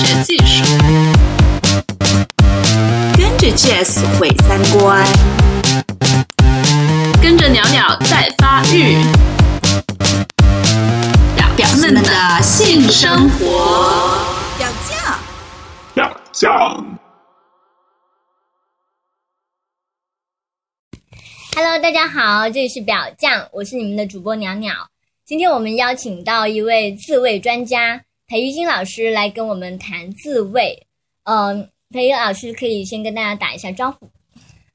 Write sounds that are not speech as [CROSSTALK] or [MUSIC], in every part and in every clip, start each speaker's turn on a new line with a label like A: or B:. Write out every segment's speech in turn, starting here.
A: 学技术，跟着 Jazz 毁三观，跟着鸟鸟在发育，表表们的性生活。
B: 表酱，
C: 表酱。
D: Hello，大家好，这里是表酱，我是你们的主播鸟鸟。今天我们邀请到一位自慰专家裴玉金老师来跟我们谈自慰。嗯、裴玉老师可以先跟大家打一下招呼。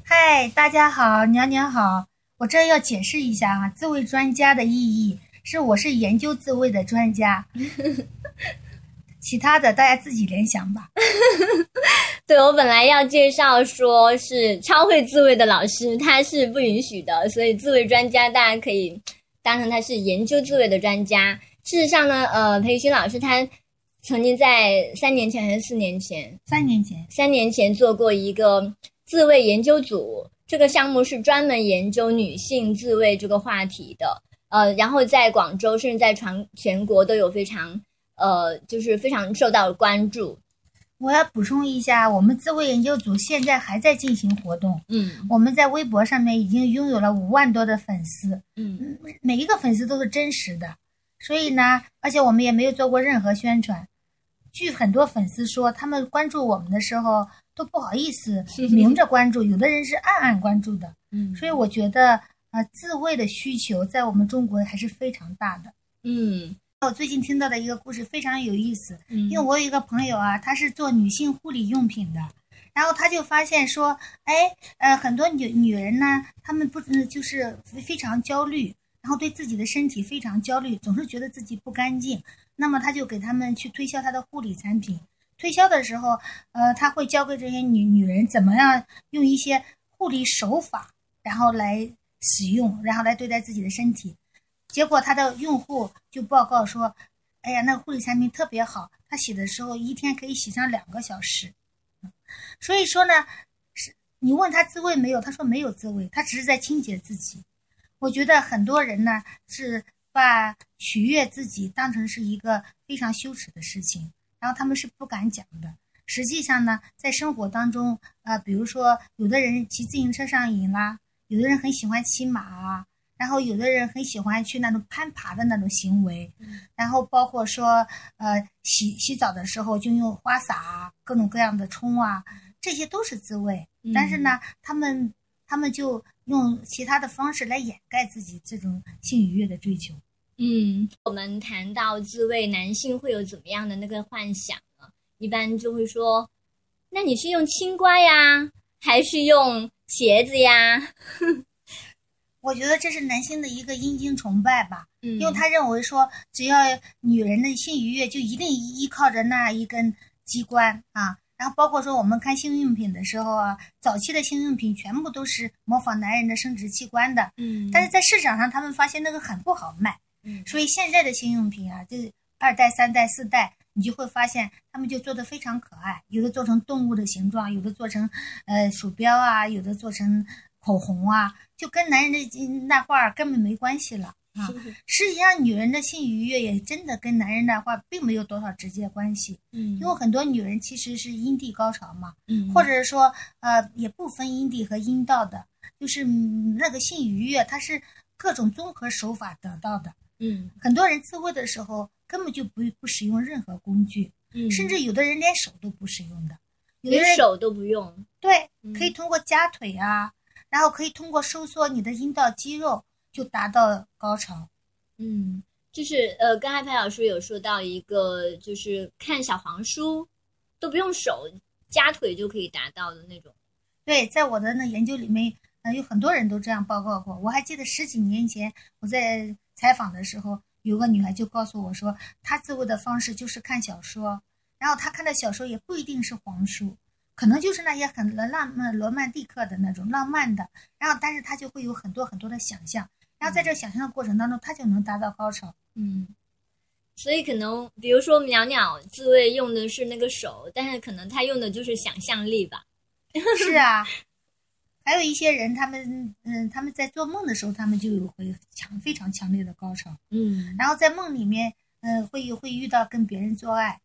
B: 嗨，大家好，娘娘好。我这要解释一下啊，自慰专家的意义是我是研究自慰的专家，[LAUGHS] 其他的大家自己联想吧。[LAUGHS]
D: 对我本来要介绍说是超会自慰的老师，他是不允许的，所以自慰专家大家可以当成他是研究自慰的专家。事实上呢，呃，裴玉新老师他曾经在三年前还是四年前，
B: 三年前，
D: 三年前做过一个自慰研究组，这个项目是专门研究女性自慰这个话题的。呃，然后在广州甚至在全全国都有非常呃，就是非常受到关注。
B: 我要补充一下，我们自慰研究组现在还在进行活动。
D: 嗯
B: 我们在微博上面已经拥有了五万多的粉丝，
D: 嗯
B: 每一个粉丝都是真实的，所以呢，而且我们也没有做过任何宣传。据很多粉丝说，他们关注我们的时候都不好意思明着关注，有的人是暗暗关注的。
D: 嗯
B: 所以我觉得，呃，自慰的需求在我们中国还是非常大的。
D: 嗯
B: 我最近听到的一个故事非常有意思，
D: 嗯，
B: 因为我有一个朋友啊，他是做女性护理用品的，然后他就发现说，哎，呃，很多女女人呢，她们不嗯就是非常焦虑，然后对自己的身体非常焦虑，总是觉得自己不干净。那么他就给他们去推销他的护理产品，推销的时候，呃，他会教给这些女女人怎么样用一些护理手法，然后来使用，然后来对待自己的身体。结果他的用户就报告说，哎呀，那个护理产品特别好，他洗的时候一天可以洗上两个小时。所以说呢，是你问他自慰没有，他说没有自慰，他只是在清洁自己。我觉得很多人呢是把取悦自己当成是一个非常羞耻的事情，然后他们是不敢讲的。实际上呢，在生活当中，呃，比如说有的人骑自行车上瘾啦，有的人很喜欢骑马啊，然后有的人很喜欢去那种攀爬的那种行为，然后包括说，呃，洗洗澡的时候就用花洒啊，各种各样的冲啊，这些都是自慰。但是呢，他们他们就用其他的方式来掩盖自己这种性愉悦的追求。
D: 嗯，我们谈到自慰，男性会有怎么样的那个幻想呢？一般就会说，那你是用青瓜呀，还是用茄子呀？
B: 我觉得这是男性的一个阴茎崇拜吧，
D: 嗯
B: 因为他认为说，只要女人的性愉悦就一定依靠着那一根机关啊。然后包括说我们看性用品的时候啊，早期的性用品全部都是模仿男人的生殖器官的，
D: 嗯
B: 但是在市场上他们发现那个很不好卖，
D: 嗯
B: 所以现在的性用品啊，就二代、三代、四代，你就会发现他们就做的非常可爱，有的做成动物的形状，有的做成呃鼠标啊，有的做成口红啊，就跟男人的那画儿根本没关系了啊。实际上，女人的性愉悦也真的跟男人的话并没有多少直接关系，
D: 嗯
B: 因为很多女人其实是阴蒂高潮嘛，
D: 嗯
B: 或者是说呃也不分阴蒂和阴道的，就是、嗯那个性愉悦它是各种综合手法得到的。
D: 嗯
B: 很多人自慰的时候根本就不不使用任何工具，
D: 嗯，
B: 甚至有的人连手都不使用的，有的
D: 连
B: 人
D: 手都不用。
B: 对
D: 嗯
B: 可以通过夹腿啊，然后可以通过收缩你的阴道肌肉就达到高潮。
D: 嗯，就是呃，刚才潘老师有说到一个，就是看小黄书都不用手夹腿就可以达到的那种。
B: 对，在我的那研究里面，呃，有很多人都这样报告过。我还记得十几年前我在采访的时候，有个女孩就告诉我说，她自慰的方式就是看小说，然后她看的小说也不一定是黄书，可能就是那些很浪漫、罗曼蒂克的那种浪漫的，然后但是她就会有很多很多的想象，然后在这想象的过程当中，他就能达到高潮。
D: 嗯，所以可能比如说袅袅自慰用的是那个手，但是可能他用的就是想象力吧。[LAUGHS]
B: 是啊，还有一些人，他们嗯，他们在做梦的时候，他们就有会强非常强烈的高潮，
D: 嗯
B: 然后在梦里面，嗯，会会遇到跟别人做爱，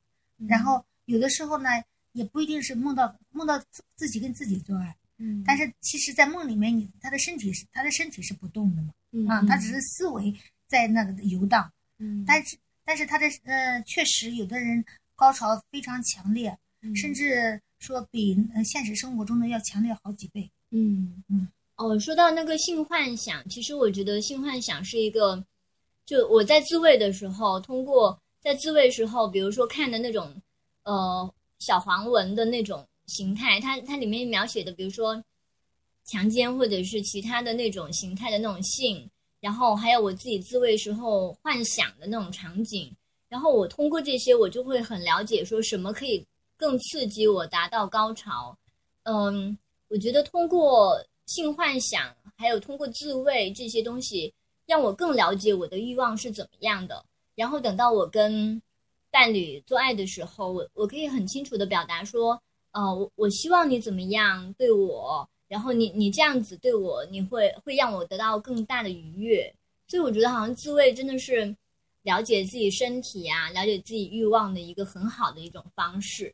B: 然后有的时候呢，也不一定是梦到梦到自自己跟自己做爱，
D: 嗯
B: 但是其实，在梦里面，你他的身体是他的身体是不动的嘛，
D: 嗯
B: 啊，他只是思维在那个游荡，
D: 嗯。
B: 但是但是他的呃，确实有的人高潮非常强烈，
D: 嗯。
B: 甚至说比呃现实生活中的要强烈好几倍。
D: 嗯。
B: 嗯。
D: 哦，说到那个性幻想，其实我觉得性幻想是一个，就我在自慰的时候，通过在自慰时候，比如说看的那种呃小黄文的那种形态，它它里面描写的，比如说强奸或者是其他的那种形态的那种性，然后还有我自己自慰时候幻想的那种场景，然后我通过这些，我就会很了解说什么可以更刺激我达到高潮。嗯，我觉得通过性幻想，还有通过自慰这些东西，让我更了解我的欲望是怎么样的。然后等到我跟伴侣做爱的时候，我我可以很清楚的表达说，呃，我我希望你怎么样对我，然后你你这样子对我，你会会让我得到更大的愉悦。所以我觉得好像自慰真的是了解自己身体啊，了解自己欲望的一个很好的一种方式。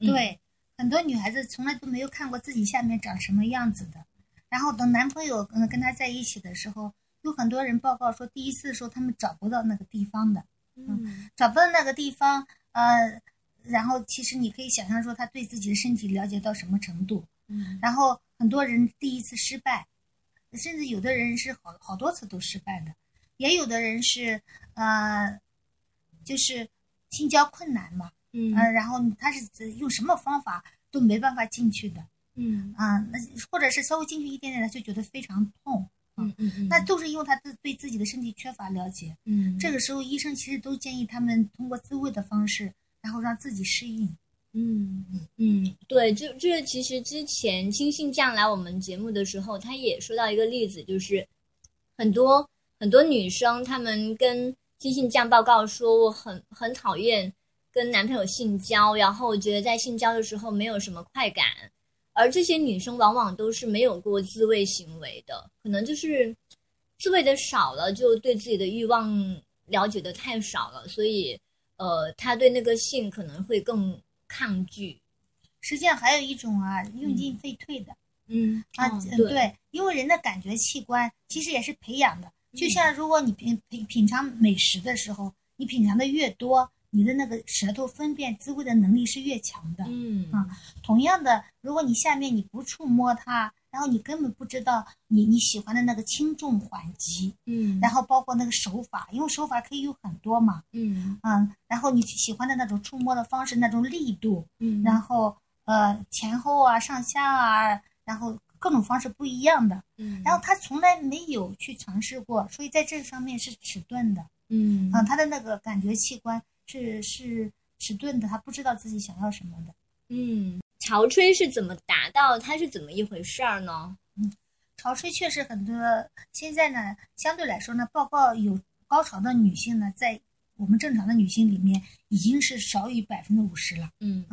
D: 嗯
B: 对，很多女孩子从来都没有看过自己下面长什么样子的，然后等男朋友嗯跟她在一起的时候，有很多人报告说，第一次的时候他们找不到那个地方的，
D: 嗯
B: 找不到那个地方，呃，然后其实你可以想象说他对自己的身体了解到什么程度，
D: 嗯
B: 然后很多人第一次失败，甚至有的人是好好多次都失败的，也有的人是呃，就是性交困难嘛，
D: 嗯
B: 呃，然后他是用什么方法都没办法进去的，
D: 嗯
B: 啊、那或者是稍微进去一点点，他就觉得非常痛，
D: 嗯嗯嗯，
B: 那都是因为他自对自己的身体缺乏了解。
D: 嗯
B: 这个时候，医生其实都建议他们通过自慰的方式，然后让自己适应。
D: 嗯嗯，对，就这其实之前金信酱来我们节目的时候，他也说到一个例子，就是很多很多女生她们跟金信酱报告说，我很很讨厌跟男朋友性交，然后我觉得在性交的时候没有什么快感，而这些女生往往都是没有过自慰行为的，可能就是自慰的少了，就对自己的欲望了解的太少了，所以呃，她对那个性可能会更抗拒。
B: 实际上还有一种啊，用进废退的、
D: 嗯
B: 啊、对，因为人的感觉器官其实也是培养的。就像如果你品品品尝美食的时候，你品尝的越多，你的那个舌头分辨滋味的能力是越强的。
D: 嗯
B: 啊同样的，如果你下面你不触摸它，然后你根本不知道你你喜欢的那个轻重缓急，
D: 嗯
B: 然后包括那个手法，因为手法可以有很多嘛，
D: 嗯。
B: 嗯，然后你喜欢的那种触摸的方式，那种力度，
D: 嗯
B: 然后呃前后啊、上下啊，然后各种方式不一样的，
D: 嗯。
B: 然后他从来没有去尝试过，所以在这方面是迟钝的，
D: 嗯。
B: 啊，他的那个感觉器官是是迟钝的，他不知道自己想要什么的。
D: 嗯，潮吹是怎么达到？它是怎么一回事儿呢？
B: 嗯潮吹确实很多，现在呢，相对来说呢，报告有高潮的女性呢，在我们正常的女性里面已经是少于百分之五十了。
D: 嗯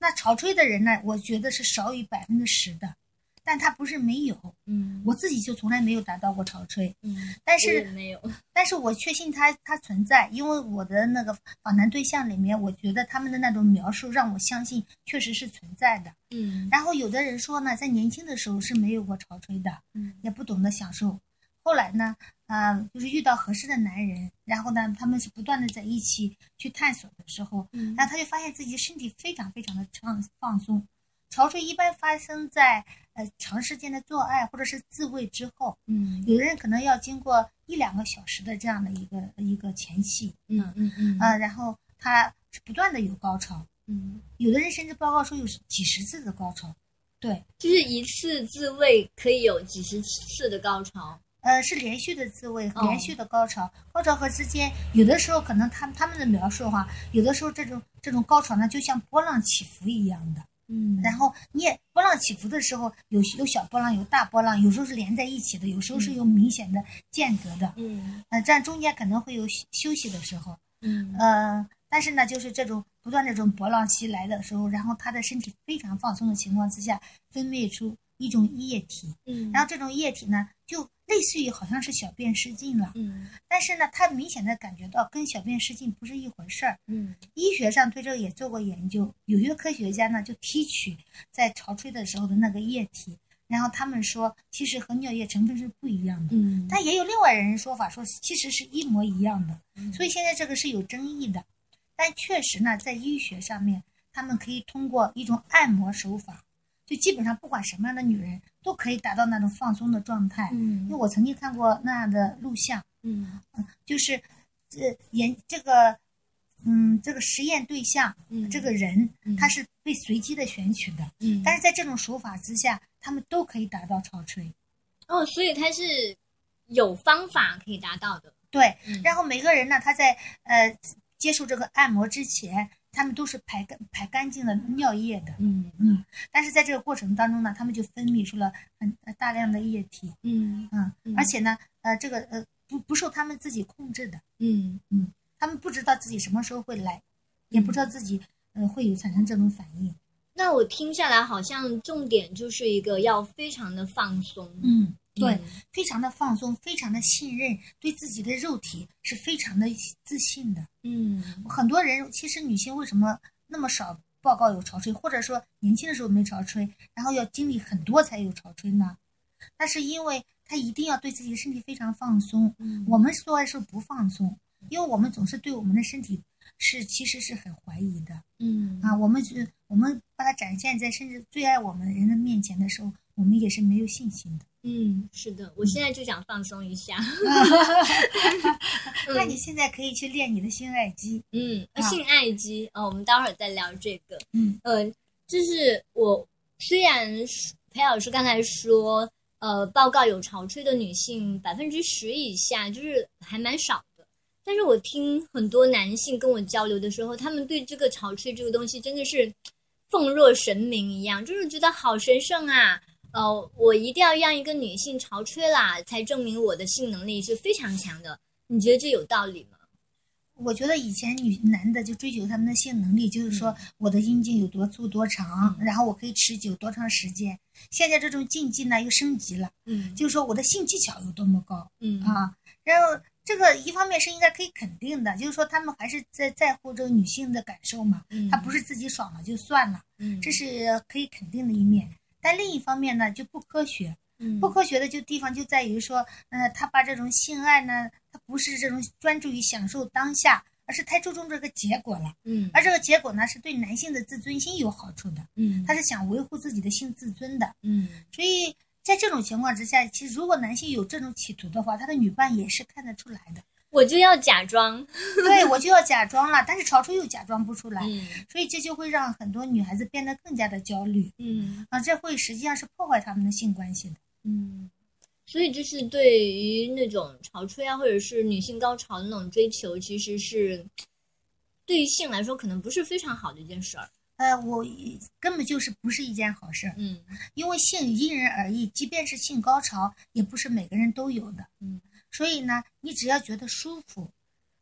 B: 那潮吹的人呢，我觉得是少于百分之十的，但他不是没有，
D: 嗯
B: 我自己就从来没有达到过潮吹，
D: 嗯，
B: 但是
D: 没有。
B: 但是我确信它它存在，因为我的那个访谈对象里面，我觉得他们的那种描述让我相信确实是存在的。
D: 嗯
B: 然后有的人说呢，在年轻的时候是没有过潮吹的，
D: 嗯
B: 也不懂得享受。后来呢，呃，就是遇到合适的男人，然后呢，他们是不断的在一起去探索的时候，
D: 嗯
B: 然后他就发现自己身体非常非常的放放松。潮吹一般发生在呃长时间的做爱或者是自慰之后，
D: 嗯
B: 有的人可能要经过一两个小时的这样的一个一个前戏，
D: 嗯嗯嗯
B: 啊、然后他是不断的有高潮，
D: 嗯，
B: 有的人甚至报告说有几十次的高潮，对，
D: 就是一次自慰可以有几十次的高潮。
B: 呃，是连续的自慰，
D: 哦
B: 连续的高潮，高潮和之间有的时候可能他他们的描述哈，有的时候这种这种高潮呢，就像波浪起伏一样的。
D: 嗯
B: 然后你也波浪起伏的时候，有有小波浪，有大波浪，有时候是连在一起的，有时候是有明显的间隔的。
D: 嗯
B: 呃，这样中间可能会有休休息的时候。
D: 嗯
B: 呃，但是呢，就是这种不断这种波浪袭来的时候，然后他的身体非常放松的情况之下，分泌出一种液体，
D: 嗯，
B: 然后这种液体呢，就类似于好像是小便失禁了，
D: 嗯。
B: 但是呢，他明显的感觉到跟小便失禁不是一回事儿。
D: 嗯。
B: 医学上对这个也做过研究，有些科学家呢就提取在潮吹的时候的那个液体，然后他们说其实和尿液成分是不一样的，
D: 嗯，
B: 但也有另外人说法说其实是一模一样的，
D: 嗯。
B: 所以现在这个是有争议的。但确实呢，在医学上面，他们可以通过一种按摩手法，就基本上不管什么样的女人都可以达到那种放松的状态。嗯因为
D: 嗯
B: 我曾经看过那样的录像，
D: 嗯
B: 就是这研这个，嗯，这个实验对象，
D: 嗯
B: 这个人
D: 嗯
B: 他是被随机的选取的，
D: 嗯，
B: 但是在这种手法之下，他们都可以达到超吹。
D: 哦，所以它是有方法可以达到的。
B: 对，
D: 嗯
B: 然后每个人呢，他在呃接受这个按摩之前，他们都是排干排干净了尿液的，
D: 嗯
B: 嗯，但是在这个过程当中呢，他们就分泌出了很呃大量的液体，
D: 嗯
B: 嗯，
D: 嗯
B: 而且呢，呃，这个呃不不受他们自己控制的，
D: 嗯
B: 他们不知道自己什么时候会来，也不知道自己呃会有产生这种反应，
D: 那我听下来，好像重点就是一个要非常的放松。
B: 嗯，对，
D: 嗯
B: 非常的放松，非常的信任，对自己的肉体是非常的自信的。
D: 嗯
B: 很多人其实女性为什么那么少报告有潮吹，或者说年轻的时候没潮吹，然后要经历很多才有潮吹呢？那是因为她一定要对自己的身体非常放松。
D: 嗯
B: 我们做爱时候不放松，因为我们总是对我们的身体是其实是很怀疑的
D: 嗯
B: 啊。我们是我们把它展现在甚至最爱我们的人的面前的时候，我们也是没有信心的。
D: 嗯，是的，我现在就想放松一下。[LAUGHS]
B: 那你现在可以去练你的性爱肌。
D: 嗯，
B: 啊
D: 性爱肌哦，我们待会儿再聊这个。
B: 嗯
D: 呃，就是我虽然裴老师刚才说，呃，报告有潮吹的女性百分之十以下，就是还蛮少的。但是我听很多男性跟我交流的时候，他们对这个潮吹这个东西真的是奉若神明一样，就是觉得好神圣啊。呃，我一定要让一个女性潮吹啦，才证明我的性能力是非常强的。你觉得这有道理吗？
B: 我觉得以前女男的就追求他们的性能力，就是说我的阴茎有多粗多长，然后我可以持久多长时间。现在这种禁忌呢又升级了，
D: 嗯
B: 就是说我的性技巧有多么高
D: 嗯
B: 啊。然后这个一方面是应该可以肯定的，就是说他们还是在在乎这个女性的感受嘛，
D: 嗯
B: 他不是自己爽了就算了，
D: 嗯
B: 这是可以肯定的一面。但另一方面呢，就不科学，
D: 嗯
B: 不科学的就地方就在于说，呃，他把这种性爱呢，他不是这种专注于享受当下，而是太注重这个结果了。
D: 嗯
B: 而这个结果呢，是对男性的自尊心有好处的，
D: 嗯
B: 他是想维护自己的性自尊的。
D: 嗯
B: 所以在这种情况之下，其实如果男性有这种企图的话，他的女伴也是看得出来的。
D: 我就要假装，[LAUGHS]
B: 对我就要假装了，但是潮吹又假装不出来，
D: 嗯
B: 所以这就会让很多女孩子变得更加的焦虑
D: 嗯
B: 啊，这会实际上是破坏她们的性关系的。
D: 嗯，所以就是对于那种潮吹啊，或者是女性高潮的那种追求，其实是对于性来说，可能不是非常好的一件事儿。
B: 呃，我根本就是不是一件好事儿。
D: 嗯
B: 因为性因人而异，即便是性高潮，也不是每个人都有的。
D: 嗯，
B: 所以呢，你只要觉得舒服，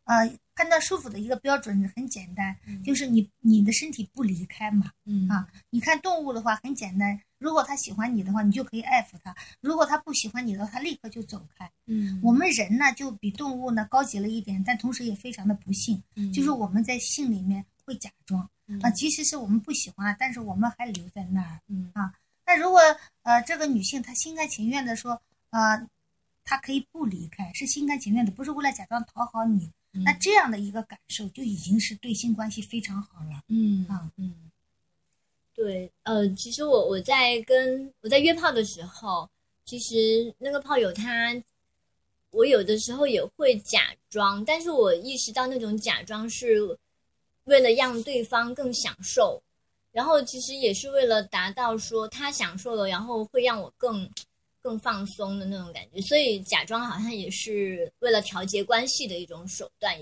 B: 呃，判断舒服的一个标准很简单，就是你你的身体不离开嘛。
D: 嗯
B: 啊，你看动物的话很简单，如果它喜欢你的话，你就可以爱抚它；如果它不喜欢你的话，它立刻就走开。
D: 嗯
B: 我们人呢，就比动物呢高级了一点，但同时也非常的不幸，
D: 嗯
B: 就是我们在性里面会假装啊，即使是我们不喜欢了，但是我们还留在那儿。
D: 嗯
B: 那如果呃这个女性她心甘情愿的说，呃，她可以不离开，是心甘情愿的，不是为了假装讨好你，
D: 嗯。
B: 那这样的一个感受就已经是对性关系非常好了。
D: 嗯
B: 啊。
D: 嗯，对，呃，其实我我在跟我在约炮的时候，其实那个炮友他，我有的时候也会假装，但是我意识到那种假装是为了让对方更享受，然后其实也是为了达到说他享受了，然后会让我更更放松的那种感觉，所以假装好像也是为了调节关系的一种手段，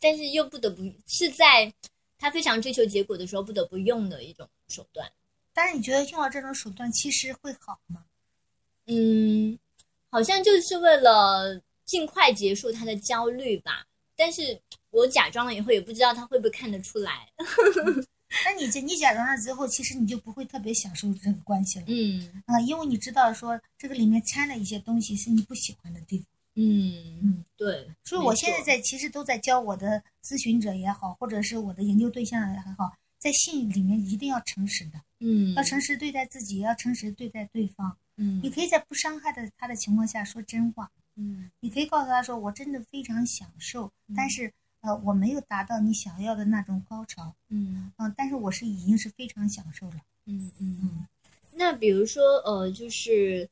D: 但是又不得不是在他非常追求结果的时候不得不用的一种手段。
B: 但是你觉得用了这种手段其实会好吗？
D: 嗯，好像就是为了尽快结束他的焦虑吧。但是我假装了以后，也不知道他会不会看得出来。[LAUGHS]
B: 那你这你假装了之后，其实你就不会特别享受这个关系了
D: 嗯
B: 啊、因为你知道说这个里面掺了一些东西是你不喜欢的地方。
D: 嗯
B: 嗯，
D: 对。
B: 所以我现在在其实都在教我的咨询者也好，或者是我的研究对象也好，在信里面一定要诚实的，
D: 嗯
B: 要诚实对待自己，也要诚实对待对方。
D: 嗯
B: 你可以在不伤害的他的情况下说真话，
D: 嗯
B: 你可以告诉他说：“我真的非常享受，
D: 嗯
B: 但是呃，我没有达到你想要的那种高潮，
D: 嗯
B: 嗯、但是我是已经是非常享受了。
D: 嗯嗯。那比如说呃，就是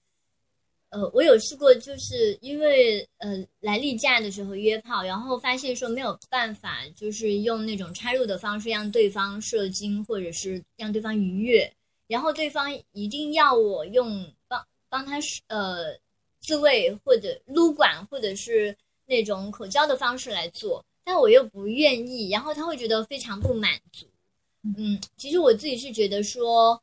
D: 呃，我有试过，就是因为呃来例假的时候约炮，然后发现说没有办法，就是用那种插入的方式让对方射精，或者是让对方愉悦，然后对方一定要我用帮帮他呃自慰或者撸管或者是那种口交的方式来做，但我又不愿意，然后他会觉得非常不满足。嗯，其实我自己是觉得说，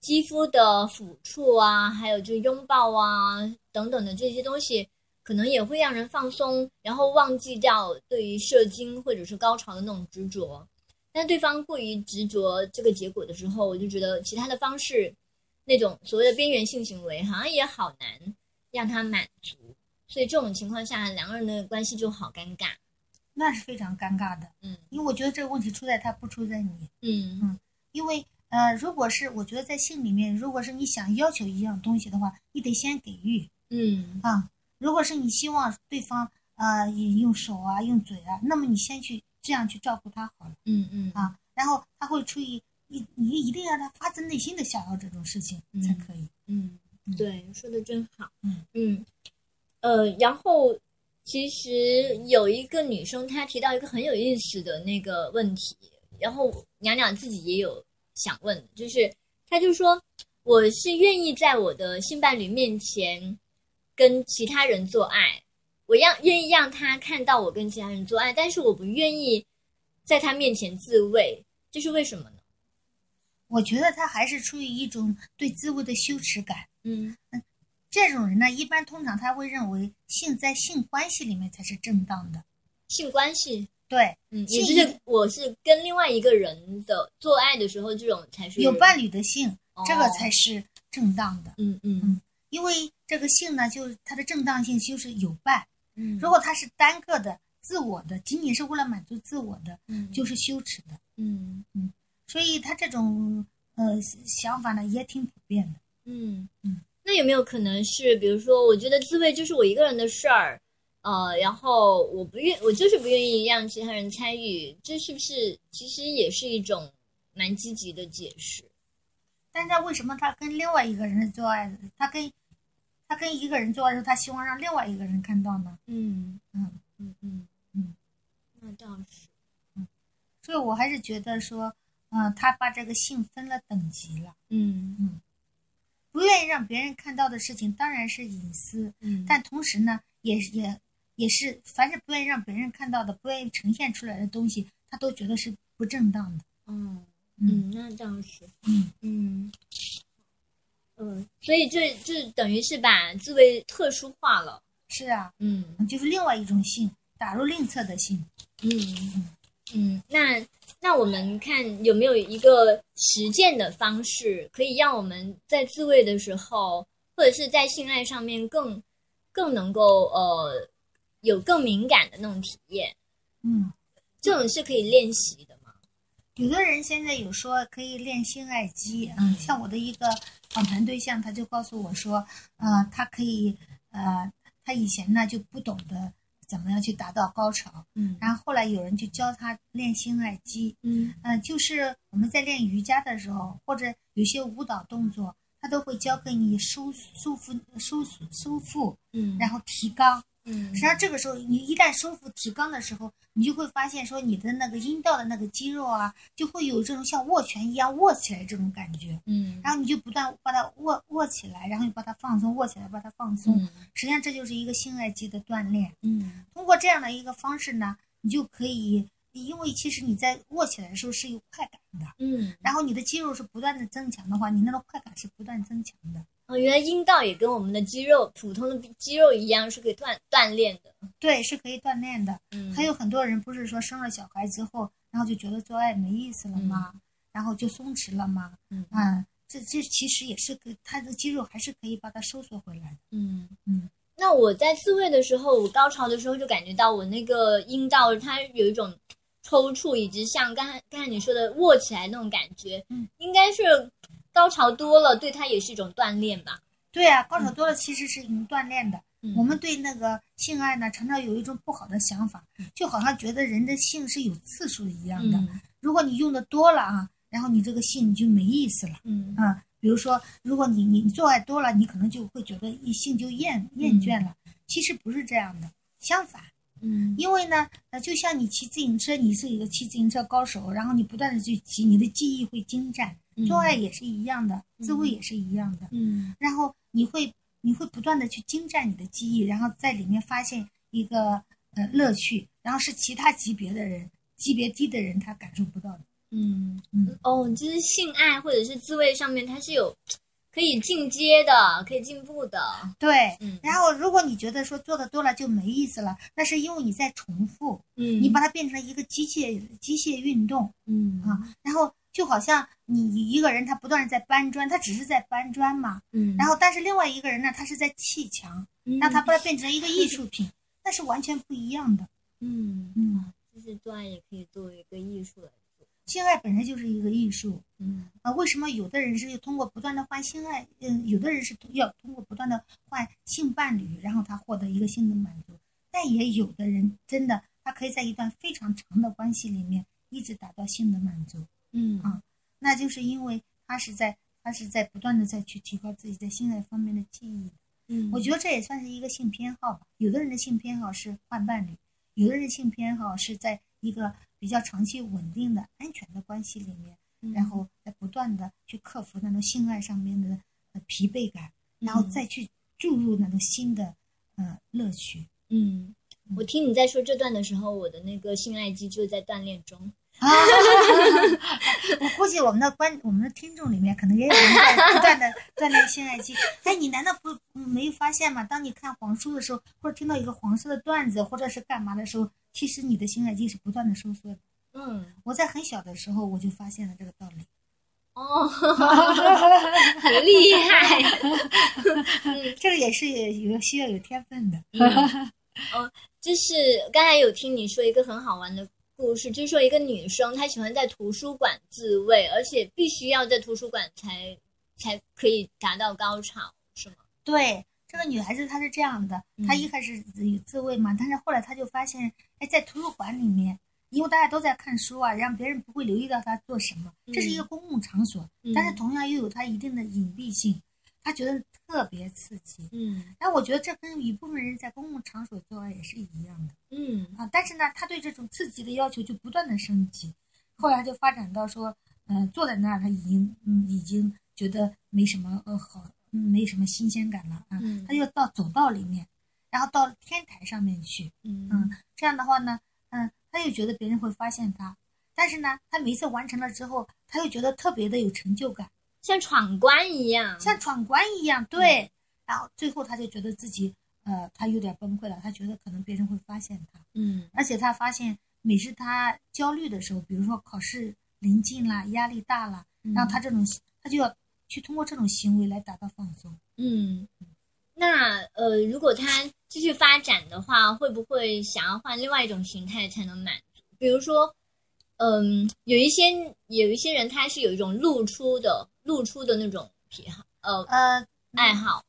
D: 肌肤的抚触啊，还有就拥抱啊等等的这些东西，可能也会让人放松，然后忘记掉对于射精或者是高潮的那种执着。但对方过于执着这个结果的时候，我就觉得其他的方式，那种所谓的边缘性行为，好像也好难让他满足。所以这种情况下，两个人的关系就好尴尬。
B: 那是非常尴尬的，
D: 嗯
B: 因为我觉得这个问题出在他，不出在你。
D: 嗯嗯
B: 因为呃，如果是我觉得在性里面，如果是你想要求一样东西的话，你得先给予
D: 嗯
B: 啊。如果是你希望对方呃也用手啊、用嘴啊，那么你先去这样去照顾他好了
D: 嗯嗯
B: 啊，然后他会出于你你一定要让他发自内心的想要这种事情才可以。
D: 嗯，对，说的真好。
B: 嗯
D: 嗯，呃，然后其实有一个女生她提到一个很有意思的那个问题，然后娘娘自己也有想问，就是她就说我是愿意在我的性伴侣面前跟其他人做爱，我让愿意让他看到我跟其他人做爱，但是我不愿意在他面前自慰，这是为什么呢？
B: 我觉得他还是出于一种对自慰的羞耻感。
D: 嗯
B: 这种人呢，一般通常他会认为性在性关系里面才是正当的。
D: 性关系。
B: 对，
D: 嗯，
B: 性
D: 也就是我是跟另外一个人的做爱的时候，这种才是
B: 有伴侣的性，
D: 哦
B: 这个才是正当的。
D: 嗯嗯
B: 嗯因为这个性呢，就它的正当性就是有伴。
D: 嗯，
B: 如果他是单个的、自我的，仅仅是为了满足自我的，
D: 嗯
B: 就是羞耻的。
D: 嗯嗯
B: 所以他这种呃想法呢，也挺普遍的。
D: 嗯
B: 嗯，
D: 那有没有可能是，比如说，我觉得自慰就是我一个人的事儿，呃，然后我不愿，我就是不愿意让其他人参与，这是不是其实也是一种蛮积极的解释？
B: 但是他为什么他跟另外一个人做爱，他跟他跟一个人做爱的时候，他希望让另外一个人看到呢？
D: 嗯
B: 嗯，
D: 嗯嗯
B: 嗯，
D: 那倒是，嗯
B: 所以我还是觉得说，嗯、他把这个性分了等级了。
D: 嗯嗯
B: 不愿意让别人看到的事情当然是隐私，
D: 嗯，
B: 但同时呢，也也也是凡是不愿意让别人看到的、不愿意呈现出来的东西，他都觉得是不正当的。
D: 嗯
B: 嗯
D: 嗯，那倒是，
B: 嗯
D: 嗯，嗯，所以这这等于是把自慰特殊化了。
B: 是啊，
D: 嗯
B: 就是另外一种性，打入另册的性。
D: 嗯嗯，那那我们看有没有一个实践的方式，可以让我们在自慰的时候，或者是在性爱上面更更能够呃有更敏感的那种体验。
B: 嗯，
D: 这种是可以练习的吗？
B: 有的人现在有说可以练性爱肌，嗯，像我的一个访谈对象，他就告诉我说，呃，他可以，呃，他以前呢就不懂得怎么样去达到高潮，
D: 嗯
B: 然后后来有人就教他练心爱肌，
D: 嗯
B: 嗯、就是我们在练瑜伽的时候，或者有些舞蹈动作，他都会教给你收收腹、收收腹，
D: 嗯
B: 然后提肛。
D: 嗯
B: 实际上这个时候，你一旦收腹提肛的时候，你就会发现说你的那个阴道的那个肌肉啊，就会有这种像握拳一样握起来这种感觉。
D: 嗯
B: 然后你就不断把它握握起来，然后你把它放松，握起来把它放松。
D: 嗯
B: 实际上这就是一个性爱肌的锻炼。
D: 嗯
B: 通过这样的一个方式呢，你就可以，因为其实你在握起来的时候是有快感的，
D: 嗯，
B: 然后你的肌肉是不断的增强的话，你那个快感是不断增强的。
D: 哦，原来阴道也跟我们的肌肉普通的肌肉一样，是可以锻锻炼的。
B: 对，是可以锻炼的。
D: 嗯
B: 还有很多人不是说生了小孩之后，然后就觉得做爱没意思了吗？然后就松弛了嘛，
D: 嗯
B: 啊，这这其实也是可，它的肌肉还是可以把它收缩回来的。
D: 嗯
B: 嗯。
D: 那我在自慰的时候，我高潮的时候就感觉到我那个阴道它有一种抽搐，以及像刚才刚才你说的握起来那种感觉，
B: 嗯，
D: 应该是高潮多了，对他也是一种锻炼吧。
B: 对啊，高潮多了其实是能锻炼的。
D: 嗯
B: 我们对那个性爱呢，常常有一种不好的想法，就好像觉得人的性是有次数一样的。
D: 嗯
B: 如果你用的多了啊，然后你这个性就没意思了
D: 嗯
B: 啊。比如说，如果你你你做爱多了，你可能就会觉得一性就厌厌倦了。其实不是这样的，相反，
D: 嗯
B: 因为呢，呃，就像你骑自行车，你是一个骑自行车高手，然后你不断的去骑，你的技艺会精湛。做爱也是一样的，自慰也是一样的。
D: 嗯。
B: 然后你会你会不断的去精湛你的技艺，然后在里面发现一个呃乐趣，然后是其他级别的人、级别低的人他感受不到的。
D: 嗯。
B: 嗯。
D: 哦，就是性爱或者是自慰上面，它是有可以进阶的，可以进步的。
B: 对，
D: 嗯。
B: 然后如果你觉得说做的多了就没意思了，那是因为你在重复，
D: 嗯。
B: 你把它变成一个机械机械运动
D: 嗯。
B: 啊，然后就好像你你一个人他不断的在搬砖，他只是在搬砖嘛，
D: 嗯，
B: 然后但是另外一个人呢，他是在砌墙，让他把它变成一个艺术品，那是完全不一样的。
D: 嗯。
B: 嗯，
D: 就是砖也可以作为一个艺术来做。
B: 性爱本身就是一个艺术
D: 嗯。
B: 啊，为什么有的人是通过不断的换性爱，嗯，有的人是要通过不断的换性伴侣，然后他获得一个性的满足，但也有的人真的他可以在一段非常长的关系里面一直达到性的满足，
D: 嗯
B: 啊那就是因为他是在他是在不断的再去提高自己在性爱方面的技艺。
D: 嗯，
B: 我觉得这也算是一个性偏好吧。有的人的性偏好是换伴侣，有的人的性偏好是在一个比较长期稳定的安全的关系里面，
D: 嗯
B: 然后在不断的去克服那种性爱上面的呃疲惫感，然后再去注入那种新的呃乐趣。
D: 嗯，我听你在说这段的时候，我的那个性爱机就在锻炼中。
B: 啊，[LAUGHS] 我估计我们的观我们的听众里面可能也有人在不断的锻炼性爱肌。[LAUGHS] 哎，你难道不嗯没有发现吗？当你看黄书的时候，或者听到一个黄色的段子，或者是干嘛的时候，其实你的性爱肌是不断的收缩的。
D: 嗯，
B: 我在很小的时候我就发现了这个道理。
D: 哦，[LAUGHS] 很厉害。
B: 这个也是有需要有天分的。
D: 哦，就是刚才有听你说一个很好玩的故事，就是说一个女生她喜欢在图书馆自慰，而且必须要在图书馆才才可以达到高潮，是吗？
B: 对，这个女孩子她是这样的，她一
D: 嗯
B: 开始有自慰嘛，但是后来她就发现，哎，在图书馆里面，因为大家都在看书啊，让别人不会留意到她做什么，这是一个公共场所，但是
D: 嗯
B: 同样又有它一定的隐蔽性，她觉得特别刺激。
D: 嗯。
B: 但我觉得这跟一部分人在公共场所做爱也是一样的
D: 嗯。
B: 啊，但是呢，他对这种刺激的要求就不断的升级，后来就发展到说，呃，坐在那儿他已经嗯已经觉得没什么呃好，嗯没什么新鲜感了啊，
D: 嗯。
B: 他就到走道里面，然后到天台上面去，
D: 嗯。
B: 嗯，这样的话呢，嗯，他又觉得别人会发现他，但是呢，他每一次完成了之后，他又觉得特别的有成就感，
D: 像闯关一样，
B: 像闯关一样，对，然后最后他就觉得自己呃，他有点崩溃了，他觉得可能别人会发现他，
D: 嗯。
B: 而且他发现每次他焦虑的时候，比如说考试临近啦，压力大了，
D: 嗯
B: 然后他这种他就要去通过这种行为来达到放松。
D: 嗯，那呃，如果他继续发展的话，会不会想要换另外一种形态才能满足？比如说，嗯，有一些有一些人他是有一种露出的露出的那种癖好，呃，
B: 呃，
D: 爱好，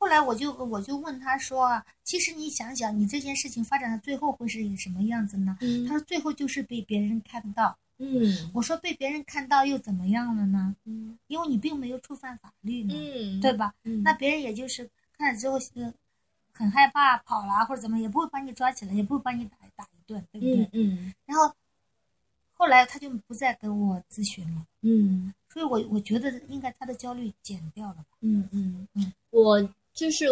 B: 后来我就我就问他说啊，其实你想想，你这件事情发展到最后会是一个什么样子呢？
D: 嗯
B: 他说最后就是被别人看到。
D: 嗯
B: 我说被别人看到又怎么样了呢？
D: 嗯
B: 因为你并没有触犯法律呢，
D: 嗯，
B: 对吧？
D: 嗯
B: 那别人也就是看了之后，呃，很害怕跑了或者怎么，也不会把你抓起来，也不会把你打打一顿，对不对？
D: 嗯嗯
B: 然后后来他就不再跟我咨询了，
D: 嗯
B: 所以我我觉得应该他的焦虑减掉了吧。
D: 嗯嗯
B: 嗯，
D: 我就是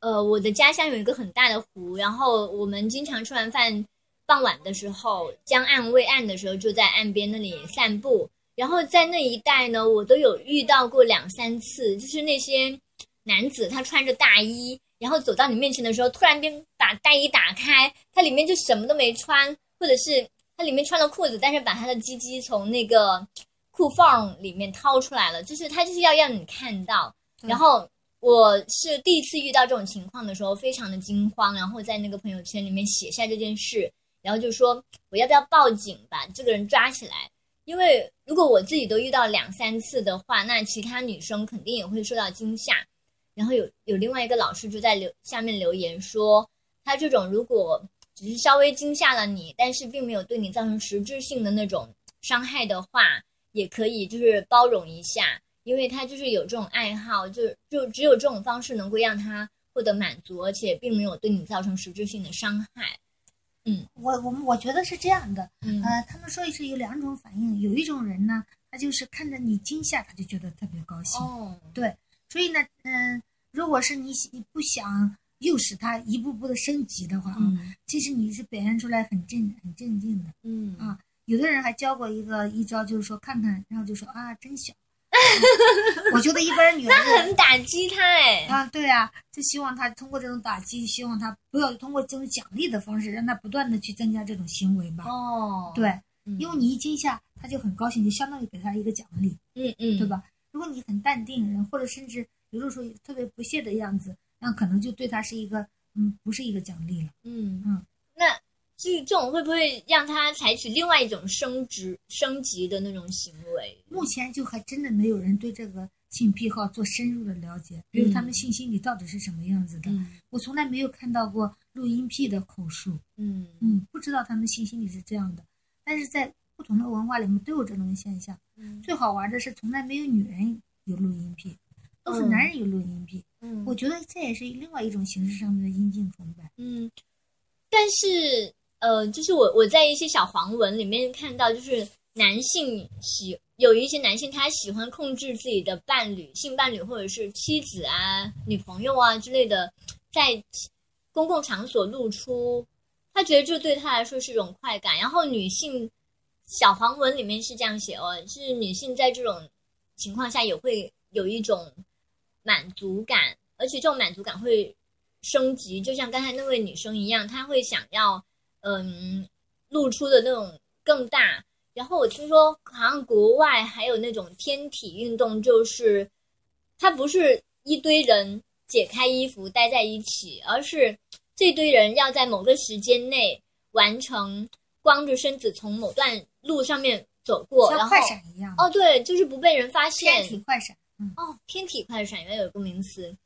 D: 呃，我的家乡有一个很大的湖，然后我们经常吃完饭，傍晚的时候，江岸未岸的时候，就在岸边那里散步。然后在那一带呢，我都有遇到过两三次，就是那些男子他穿着大衣，然后走到你面前的时候，突然间把大衣打开，他里面就什么都没穿，或者是他里面穿了裤子，但是把他的鸡鸡从那个裤裤缝里面掏出来了，就是他就是要让你看到。然后我是第一次遇到这种情况的时候，非常的惊慌，然后在那个朋友圈里面写下这件事，然后就说我要不要报警把这个人抓起来？因为如果我自己都遇到两三次的话，那其他女生肯定也会受到惊吓。然后有有另外一个老师就在留下面留言说，他这种如果只是稍微惊吓了你，但是并没有对你造成实质性的那种伤害的话，也可以就是包容一下，因为他就是有这种爱好，就就只有这种方式能够让他获得满足，而且并没有对你造成实质性的伤害。嗯。
B: 我我们我觉得是这样的，
D: 嗯。
B: 呃，他们说是有两种反应，有一种人呢，他就是看着你惊吓，他就觉得特别高兴，
D: 哦，
B: 对，所以呢，嗯、如果是你你不想诱使他一步步的升级的话啊，
D: 嗯
B: 其实你是表现出来很镇很镇静的。
D: 嗯
B: 啊有的人还教过一个一招，就是说看看，然后就说啊，真小。[LAUGHS] 我觉得一般女
D: 那
B: 孩
D: 很打击他哎。
B: 啊，对啊，就希望他通过这种打击，希望他不要通过这种奖励的方式，让他不断的去增加这种行为吧。
D: 哦，
B: 对，
D: 嗯，
B: 因为你一惊吓，他就很高兴，就相当于给他一个奖励，
D: 嗯嗯，
B: 对？吧？如果你很淡定，或者甚至有的时候特别不屑的样子，那可能就对他是一个嗯，不是一个奖励了。
D: 嗯
B: 嗯，
D: 那这这种会不会让他采取另外一种升职升级的那种行为？
B: 目前就还真的没有人对这个性癖好做深入的了解，比如他们性心理到底是什么样子的。
D: 嗯
B: 我从来没有看到过录音癖的口述，
D: 嗯
B: 嗯，不知道他们性心理是这样的。但是在不同的文化里面都有这种现象。
D: 嗯
B: 最好玩的是，从来没有女人有录音癖，都是
D: 嗯
B: 男人有录音癖。
D: 嗯
B: 我觉得这也是另外一种形式上面的阴茎崇拜。
D: 嗯，但是呃，就是我我在一些小黄文里面看到，就是男性喜有一些男性他喜欢控制自己的伴侣、性伴侣或者是妻子啊、女朋友啊之类的，在公共场所露出，他觉得这对他来说是一种快感。然后女性小黄文里面是这样写哦，是女性在这种情况下也会有一种满足感，而且这种满足感会升级，就像刚才那位女生一样，她会想要嗯露出的那种更大。然后我听说好像国外还有那种天体运动，就是它不是一堆人解开衣服待在一起，而是这堆人要在某个时间内完成光着身子从某段路上面走过，然后
B: 像快闪一样。
D: 哦对，就是不被人发现，
B: 天体快闪。嗯，
D: 哦，天体快闪原来有个名词，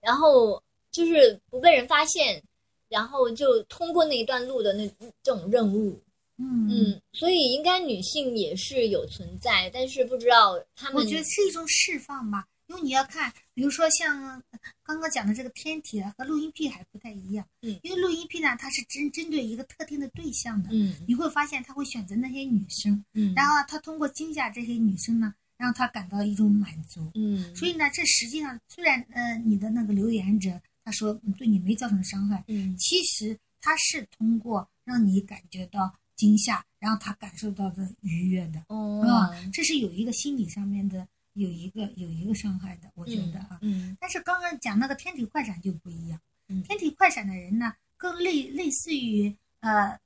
D: 然后就是不被人发现，然后就通过那一段路的那这种任务，
B: 嗯。
D: 嗯，所以应该女性也是有存在，但是不知道她们，
B: 我觉得是一种释放吧，因为你要看，比如说像刚刚讲的这个天体啊，和录音癖还不太一样。
D: 嗯。
B: 因为录音癖呢，它是针针对一个特定的对象的，
D: 嗯。
B: 你会发现他会选择那些女生，
D: 嗯，
B: 然后他通过惊吓这些女生呢，让他感到一种满足。
D: 嗯，
B: 所以呢，这实际上虽然呃你的那个留言者他说嗯对你没造成伤害，
D: 嗯
B: 其实他是通过让你感觉到惊吓，让他感受到的愉悦的。
D: 哦
B: 啊，这是有一个心理上面的有一个有一个伤害的，我觉得啊。
D: 嗯
B: 但是刚刚讲那个天体快闪就不一样，
D: 嗯
B: 天体快闪的人呢，更类类似于呃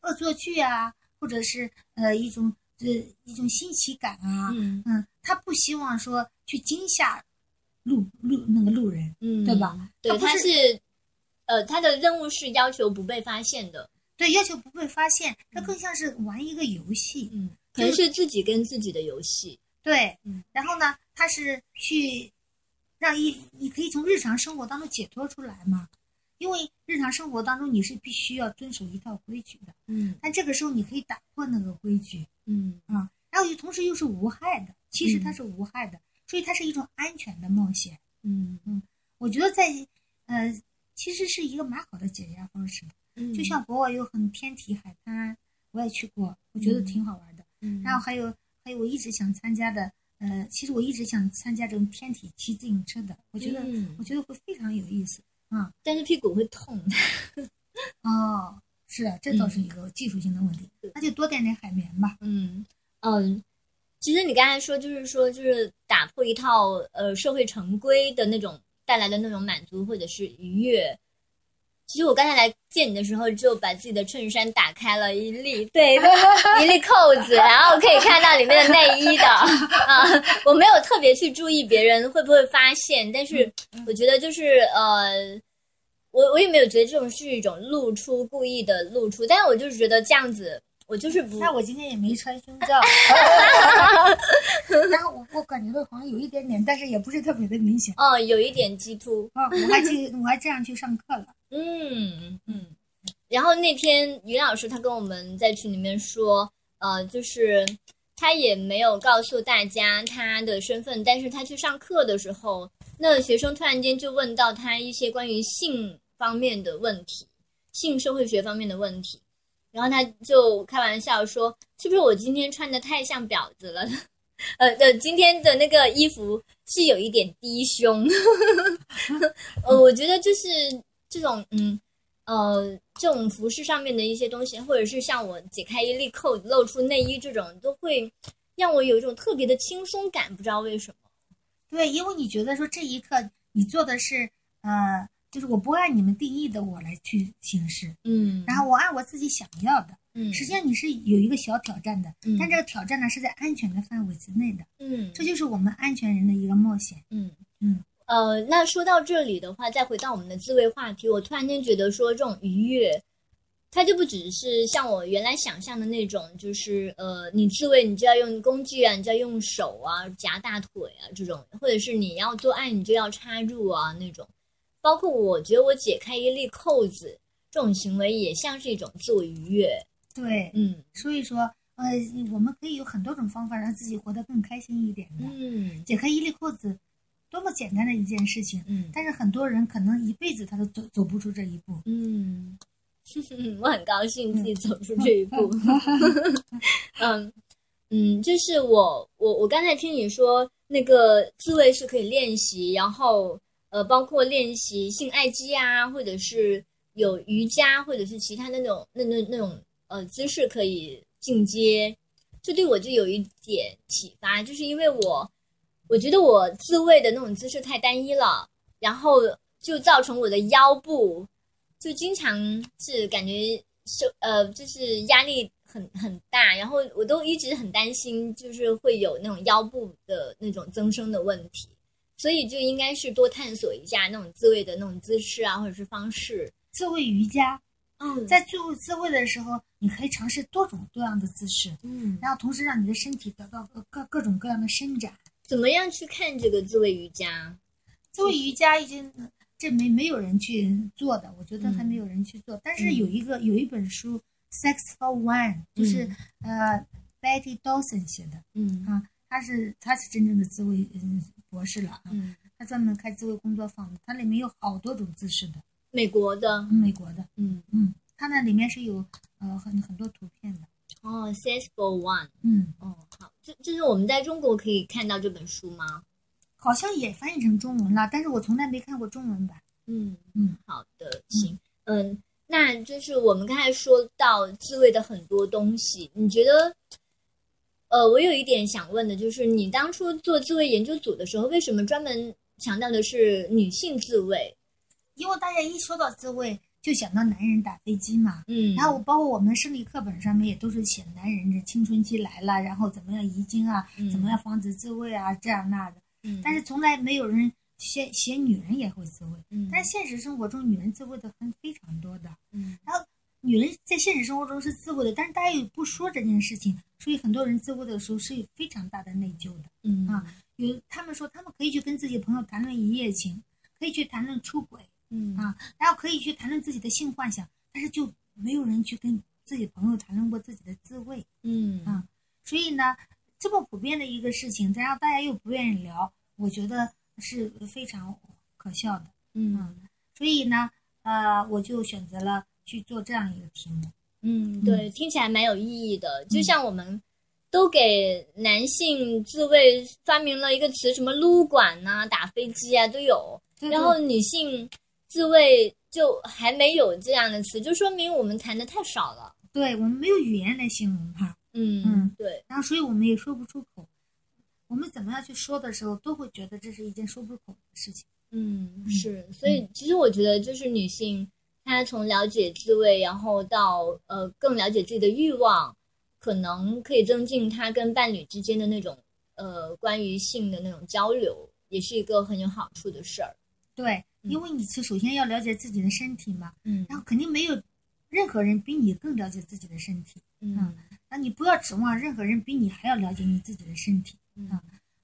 B: 恶作剧啊，或者是呃一种呃一种新奇感啊，
D: 嗯
B: 嗯，他不希望说去惊吓路路那个路人，
D: 嗯，
B: 对吧？
D: 对，
B: 他是
D: 他是呃，他的任务是要求不被发现的，
B: 对，要求不被发现，他更像是玩一个游戏，
D: 嗯，可能是自己跟自己的游戏，
B: 对，
D: 嗯
B: 然后呢，他是去让一你可以从日常生活当中解脱出来嘛，因为日常生活当中你是必须要遵守一套规矩的，
D: 嗯。
B: 但这个时候你可以打破那个规矩
D: 嗯。
B: 啊，然后又同时又是无害的，其实它
D: 嗯。
B: 是无害的，所以它是一种安全的冒险。
D: 嗯。
B: 嗯我觉得在呃，其实是一个蛮好的解压方式，
D: 嗯，
B: 就像国外有很天体海滩，我也去过，我觉得
D: 嗯。
B: 挺好玩的。
D: 嗯，
B: 然后还有还有我一直想参加的，呃，其实我一直想参加这种天体骑自行车的，我觉得、
D: 嗯。
B: 我觉得会非常有意思啊。
D: 但是屁股会痛，[LAUGHS]
B: 哦，是的，这倒是一个技术性的问题，那就多点点海绵吧。
D: 嗯嗯，其实你刚才说就是说就是打破一套呃社会成规的那种带来的那种满足或者是愉悦，其实我刚才来见你的时候，就把自己的衬衫打开了一粒，[LAUGHS] 对，[LAUGHS] 一粒扣子，然后可以看到里面的内衣的 [LAUGHS] 啊。我没有特别去注意别人会不会发现，但是我觉得就是呃，我我也没有觉得这种是一种露出，故意的露出，但是我就是觉得这样子，我就是不。
B: 那我今天也没穿胸罩，然后我我感觉到好像有一点点，但是也不是特别的明显。
D: 哦，有一点鸡突。
B: 啊，我还去，我还这样去上课了。
D: 嗯嗯，然后那天于老师他跟我们在群里面说，呃，就是他也没有告诉大家他的身份，但是他去上课的时候，那学生突然间就问到他一些关于性方面的问题，性社会学方面的问题，然后他就开玩笑说，是不是我今天穿的太像婊子了？[LAUGHS] 呃的，今天的那个衣服是有一点低胸，[LAUGHS] 呃，我觉得就是。这种嗯呃，这种服饰上面的一些东西，或者是像我解开一粒扣子露出内衣这种，都会让我有一种特别的轻松感，不知道为什么。
B: 对，因为你觉得说这一刻你做的是呃，就是我不按你们定义的我来去行事，
D: 嗯，
B: 然后我按我自己想要的，
D: 嗯，
B: 实际上你是有一个小挑战的，
D: 嗯
B: 但这个挑战呢是在安全的范围之内的，
D: 嗯
B: 这就是我们安全人的一个冒险。
D: 嗯
B: 嗯
D: 呃，那说到这里的话，再回到我们的自慰话题，我突然间觉得说这种愉悦，它就不只是像我原来想象的那种，就是呃，你自慰你就要用工具啊，你就要用手啊夹大腿啊这种，或者是你要做爱你就要插入啊那种。包括我觉得我解开一粒扣子这种行为，也像是一种自我愉悦。
B: 对，
D: 嗯
B: 所以说呃，我们可以有很多种方法让自己活得更开心一点的。
D: 嗯
B: 解开一粒扣子，多么简单的一件事情，
D: 嗯
B: 但是很多人可能一辈子他都走走不出这一步。
D: 嗯，[LAUGHS] 我很高兴自己走出这一步。[LAUGHS] 嗯嗯，就是我我我刚才听你说那个自慰是可以练习，然后呃，包括练习性爱肌啊，或者是有瑜伽，或者是其他那种那那那种呃姿势可以进阶，这对我就有一点启发，就是因为我我觉得我自慰的那种姿势太单一了，然后就造成我的腰部就经常是感觉受呃，就是压力很很大，然后我都一直很担心，就是会有那种腰部的那种增生的问题，所以就应该是多探索一下那种自慰的那种姿势啊，或者是方式。
B: 自慰瑜伽，
D: 嗯
B: 在做自慰的时候，你可以尝试多种多样的姿势，
D: 嗯，
B: 然后同时让你的身体得到各各各种各样的伸展。
D: 怎么样去看这个自慰瑜伽？
B: 自慰瑜伽已经这没没有人去做的，我觉得还
D: 嗯
B: 没有人去做。但是有一个有一本书《Sex for One》，就是、呃 Betty Dawson 写的。
D: 嗯。
B: 啊，他是他是真正的自慰嗯博士了啊，
D: 嗯，
B: 他专门开自慰工作坊的，它里面有好多种姿势的，
D: 美国的，
B: 美国的，
D: 嗯。
B: 嗯，它那里面是有呃很很多图片的，
D: 哦 s a s for One，
B: 嗯，
D: 哦，好，这这是我们在中国可以看到这本书吗？
B: 好像也翻译成中文了，但是我从来没看过中文版。
D: 嗯
B: 嗯，
D: 好的，行，嗯，那就是我们刚才说到自慰的很多东西，你觉得？呃，我有一点想问的，就是你当初做自慰研究组的时候，为什么专门强调的是女性自慰？
B: 因为大家一说到自慰，就想到男人打飞机嘛。
D: 嗯，
B: 然后包括我们生理课本上面也都是写男人这青春期来了，然后怎么样遗精啊，
D: 嗯
B: 怎么样防止自慰啊，这样那的。
D: 嗯，
B: 但是从来没有人写写女人也会自慰。
D: 嗯，
B: 但是现实生活中，女人自慰的很非常多的。
D: 嗯
B: 女人在现实生活中是自慰的，但是大家又不说这件事情，所以很多人自慰的时候是有非常大的内疚的。
D: 嗯
B: 啊有他们说他们可以去跟自己的朋友谈论一夜情，可以去谈论出轨
D: 嗯
B: 啊，然后可以去谈论自己的性幻想，但是就没有人去跟自己朋友谈论过自己的自慰。
D: 嗯
B: 啊所以呢，这么普遍的一个事情，然后大家又不愿意聊，我觉得是非常可笑的。
D: 嗯
B: 所以呢，呃，我就选择了去做这样一个题目。
D: 嗯，对，听起来蛮有意义的。就像我们都给男性自慰发明了一个词，什么撸管呐、打飞机啊都有，
B: 对
D: 然后女性自慰就还没有这样的词，就说明我们谈的太少了。
B: 对我们没有语言来形容它，
D: 嗯
B: 嗯
D: 对，
B: 然后所以我们也说不出口。我们怎么样去说的时候，都会觉得这是一件说不出口的事情。
D: 嗯是，所以其实我觉得就是女性她从了解自慰，然后到呃更了解自己的欲望，可能可以增进她跟伴侣之间的那种呃关于性的那种交流，也是一个很有好处的事儿。
B: 对，因为你是首先要了解自己的身体嘛，
D: 嗯
B: 然后肯定没有任何人比你更了解自己的身体，
D: 嗯
B: 那你不要指望任何人比你还要了解你自己的身体。
D: 嗯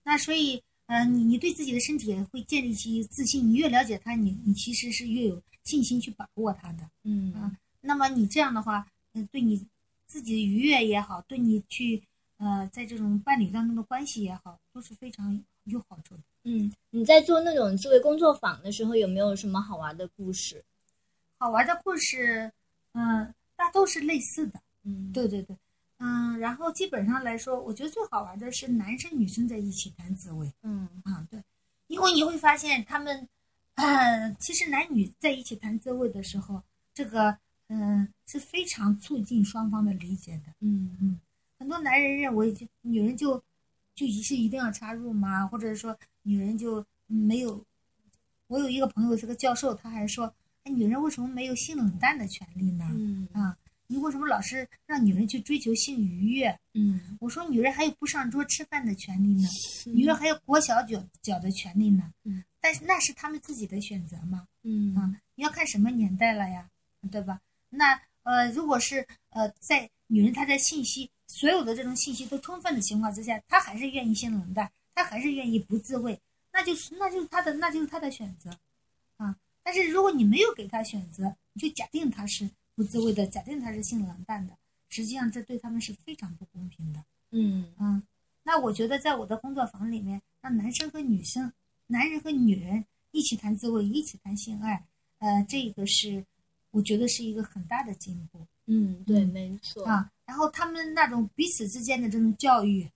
B: 那所以，呃，你你对自己的身体也会建立起自信。你越了解它，你你其实是越有信心去把握它的。
D: 嗯
B: 啊那么你这样的话，嗯、对你自己的愉悦也好，对你去呃在这种伴侣当中的关系也好，都是非常有好处的。
D: 嗯，你在做那种自慰工作坊的时候，有没有什么好玩的故事？
B: 好玩的故事，嗯、大都是类似的。
D: 嗯，
B: 对对对，嗯，然后基本上来说，我觉得最好玩的是男生女生在一起谈自慰
D: 嗯
B: 啊，对，因为你会发现他们，呃，其实男女在一起谈自慰的时候，这个嗯、是非常促进双方的理解的。
D: 嗯嗯
B: 很多男人认为就女人就就一是一定要插入吗？或者说女人就没有？我有一个朋友是个教授，他还说，哎，女人为什么没有性冷淡的权利呢？
D: 嗯
B: 啊，你为什么老是让女人去追求性愉悦？
D: 嗯
B: 我说女人还有不上桌吃饭的权利呢，女人还有裹小脚脚的权利呢。
D: 嗯，
B: 但是那是他们自己的选择嘛。
D: 嗯
B: 啊，你要看什么年代了呀，对吧？那呃，如果是呃，在女人她在信息所有的这种信息都充分的情况之下，他还是愿意性冷淡，他还是愿意不自慰，那就是那就是他的那就是他的选择啊。但是如果你没有给他选择，你就假定他是不自慰的，假定他是性冷淡的，实际上这对他们是非常不公平的。
D: 嗯
B: 嗯，那我觉得在我的工作坊里面，让男生和女生、男人和女人一起谈自慰，一起谈性爱，呃，这个是我觉得是一个很大的进步
D: 嗯，对，
B: 嗯
D: 没错。
B: 啊。然后他们那种彼此之间的这种教育，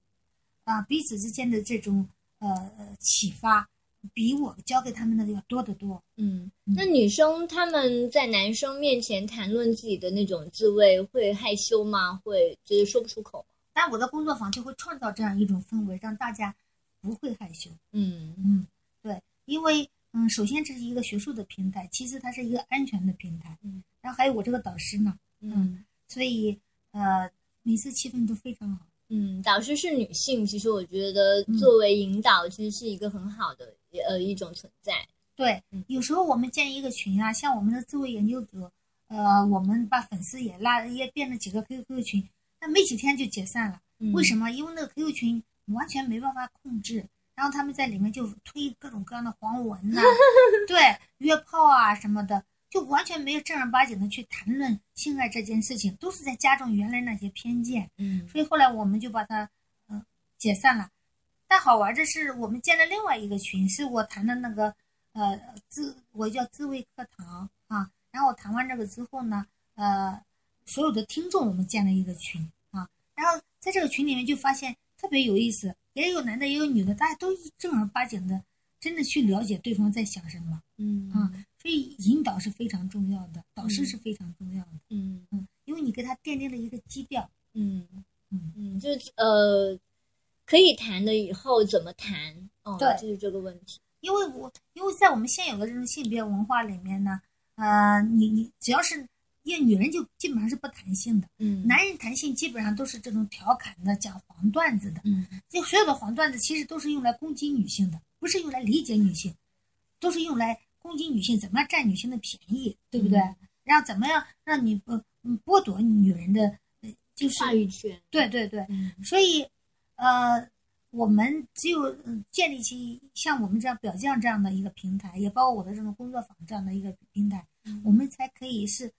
B: 啊，彼此之间的这种呃呃启发，比我教给他们的要多得多。
D: 嗯，
B: 嗯
D: 那女生他们在男生面前谈论自己的那种自慰，会害羞吗？会就是说不出口吗？
B: 但我的工作坊就会创造这样一种氛围，让大家不会害羞。
D: 嗯
B: 嗯，对，因为嗯，首先这是一个学术的平台，其次它是一个安全的平台，
D: 嗯，
B: 然后还有我这个导师呢，
D: 嗯
B: 所以呃，每次气氛都非常好。
D: 嗯，导师是女性，其实我觉得
B: 嗯
D: 作为引导，其实是一个很好的呃一种存在。
B: 对
D: 嗯，
B: 有时候我们建一个群啊，像我们的自我研究组，呃，我们把粉丝也拉，也变了几个 QQ 群，那没几天就解散了。
D: 嗯
B: 为什么？因为那个 QQ 群完全没办法控制，然后他们在里面就推各种各样的黄文呐、[LAUGHS] 对，约炮啊什么的，就完全没有正儿八经的去谈论性爱这件事情，都是在加重原来那些偏见。
D: 嗯
B: 所以后来我们就把它嗯、呃解散了。但好玩的是，我们建了另外一个群，是我谈的那个呃自我叫自慰课堂啊。然后我谈完这个之后呢，呃，所有的听众我们建了一个群啊。然后在这个群里面就发现特别有意思，也有男的也有女的，大家都正儿八经的真的去了解对方在想什么
D: 嗯
B: 啊。所以引导是非常重要的，导师是非常重要的，
D: 嗯
B: 嗯，因为你给他奠定了一个基调。
D: 嗯
B: 嗯
D: 嗯，就是呃，可以谈的以后怎么谈？哦，
B: 对
D: 就是这个问题。
B: 因为我因为在我们现有的这种性别文化里面呢，呃，你你只要是因为女人就基本上是不谈性的，
D: 嗯
B: 男人谈性基本上都是这种调侃的、讲黄段子的。
D: 嗯
B: 就所有的黄段子其实都是用来攻击女性的，不是用来理解女性，都是用来攻击女性，怎么样占女性的便宜，对不对？
D: 嗯
B: 然后怎么样让你不嗯剥夺女人的，呃就是
D: 话语权。
B: 对对对，
D: 嗯
B: 所以，呃，我们只有嗯建立起像我们这样表匠这样的一个平台，也包括我的这种工作坊这样的一个平台，
D: 嗯
B: 我们才可以是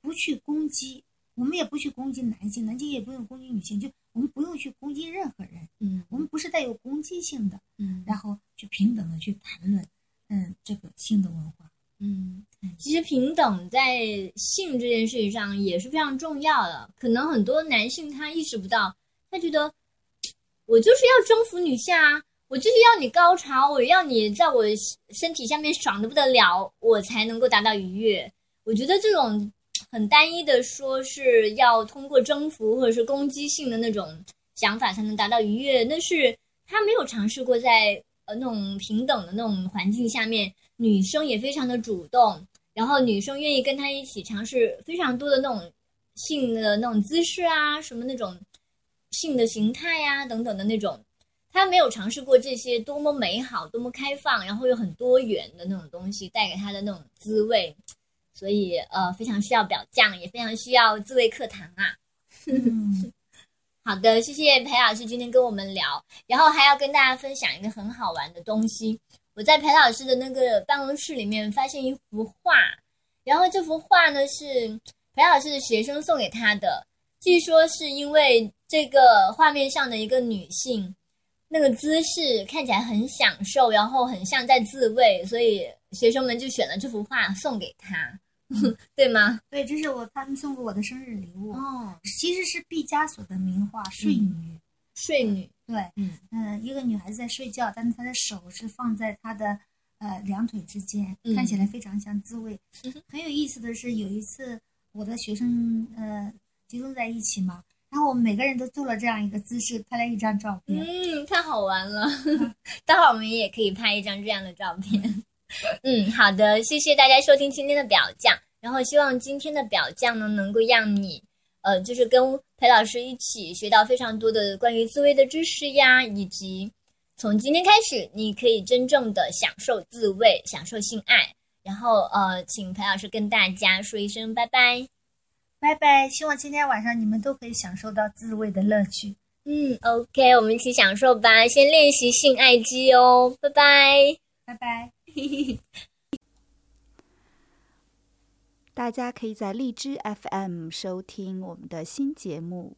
B: 不去攻击，我们也不去攻击男性，男性也不用攻击女性，就我们不用去攻击任何人，
D: 嗯
B: 我们不是带有攻击性的，
D: 嗯
B: 然后去平等的去谈论，嗯，这个性的文化。
D: 嗯，其实平等在性这件事情上也是非常重要的。可能很多男性他意识不到，他觉得我就是要征服女性啊，我就是要你高潮，我要你在我身体下面爽的不得了，我才能够达到愉悦。我觉得这种很单一的说是要通过征服或者是攻击性的那种想法才能达到愉悦，那是他没有尝试过在呃那种平等的那种环境下面，女生也非常的主动，然后女生愿意跟他一起尝试非常多的那种性的那种姿势啊，什么那种性的形态呀、等等的那种，他没有尝试过这些多么美好、多么开放，然后又很多元的那种东西带给他的那种滋味，所以呃非常需要表匠，也非常需要自慰课堂啊。[LAUGHS]
B: 嗯，
D: 好的，谢谢裴老师今天跟我们聊，然后还要跟大家分享一个很好玩的东西。我在裴老师的那个办公室里面发现一幅画，然后这幅画呢是裴老师的学生送给他的，据说是因为这个画面上的一个女性那个姿势看起来很享受，然后很像在自慰，所以学生们就选了这幅画送给他，[LAUGHS] 对吗？
B: 对，这是我他们送给我的生日礼物，
D: 哦，
B: 其实是毕加索的名画《睡女》。
D: 睡女，
B: 对，
D: 嗯
B: 嗯、一个女孩子在睡觉，但是她的手是放在她的呃两腿之间，
D: 嗯
B: 看起来非常像自慰
D: 嗯。
B: 很有意思的是，有一次我的学生呃集中在一起嘛，然后我们每个人都做了这样一个姿势，拍了一张照片。
D: 嗯，太好玩了！[LAUGHS] 待会儿我们也可以拍一张这样的照片。[LAUGHS] 嗯，好的，谢谢大家收听今天的表匠，然后希望今天的表匠呢能够让你，呃，就是跟裴老师一起学到非常多的关于自慰的知识呀，以及从今天开始，你可以真正的享受自慰，享受性爱。然后呃，请裴老师跟大家说一声拜拜。
B: 拜拜，希望今天晚上你们都可以享受到自慰的乐趣。
D: 嗯，OK，我们一起享受吧。先练习性爱肌哦，拜拜。
B: 拜拜。
E: 大家可以在荔枝 FM 收听我们的新节目。